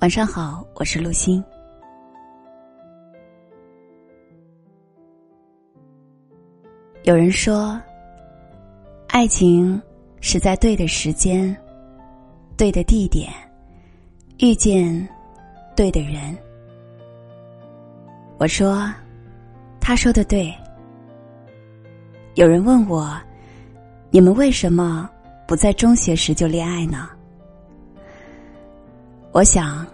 晚上好，我是陆欣。有人说，爱情是在对的时间、对的地点遇见对的人。我说，他说的对。有人问我，你们为什么不在中学时就恋爱呢？我想，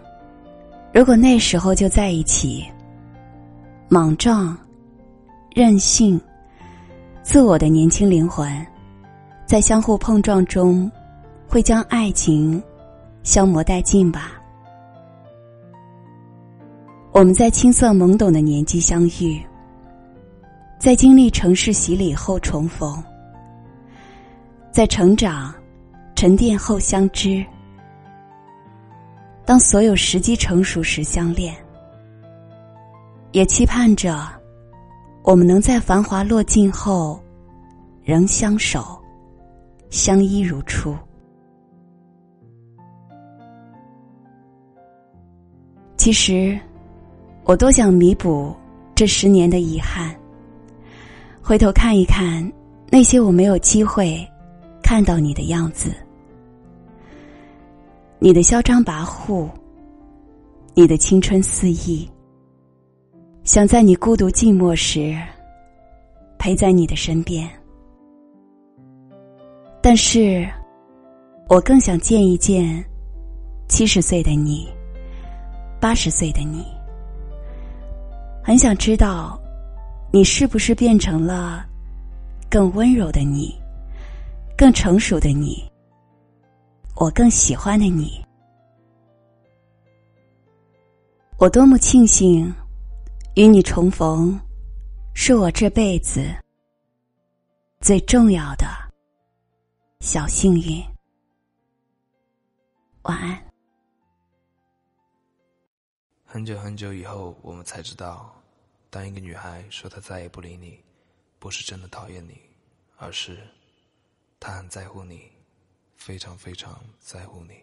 如果那时候就在一起，莽撞、任性、自我的年轻灵魂，在相互碰撞中，会将爱情消磨殆尽吧。我们在青涩懵懂的年纪相遇，在经历城市洗礼后重逢，在成长、沉淀后相知。当所有时机成熟时相恋，也期盼着我们能在繁华落尽后，仍相守，相依如初。其实，我多想弥补这十年的遗憾。回头看一看那些我没有机会看到你的样子。你的嚣张跋扈，你的青春肆意，想在你孤独寂寞时陪在你的身边。但是，我更想见一见七十岁的你，八十岁的你。很想知道，你是不是变成了更温柔的你，更成熟的你。我更喜欢的你，我多么庆幸与你重逢，是我这辈子最重要的小幸运。晚安。很久很久以后，我们才知道，当一个女孩说她再也不理你，不是真的讨厌你，而是她很在乎你。非常非常在乎你。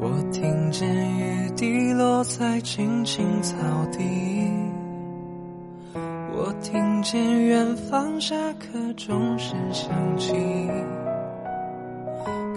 我听见雨滴落在青青草地，我听见远方下课钟声响起。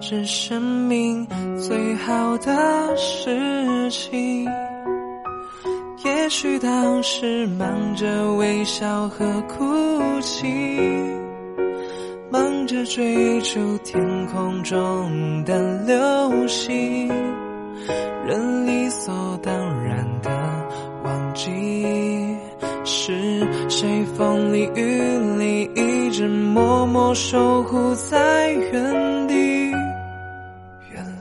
是生命最好的事情？也许当时忙着微笑和哭泣，忙着追逐天空中的流星，人理所当然的忘记。是谁风里雨里一直默默守护在原地？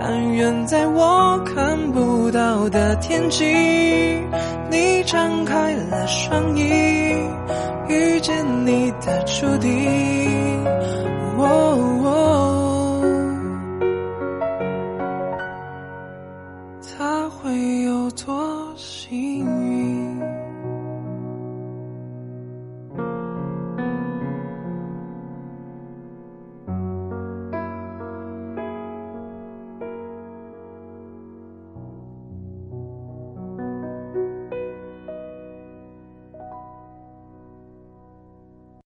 但愿在我看不到的天际，你张开了双翼，遇见你的注定。他会有多幸运？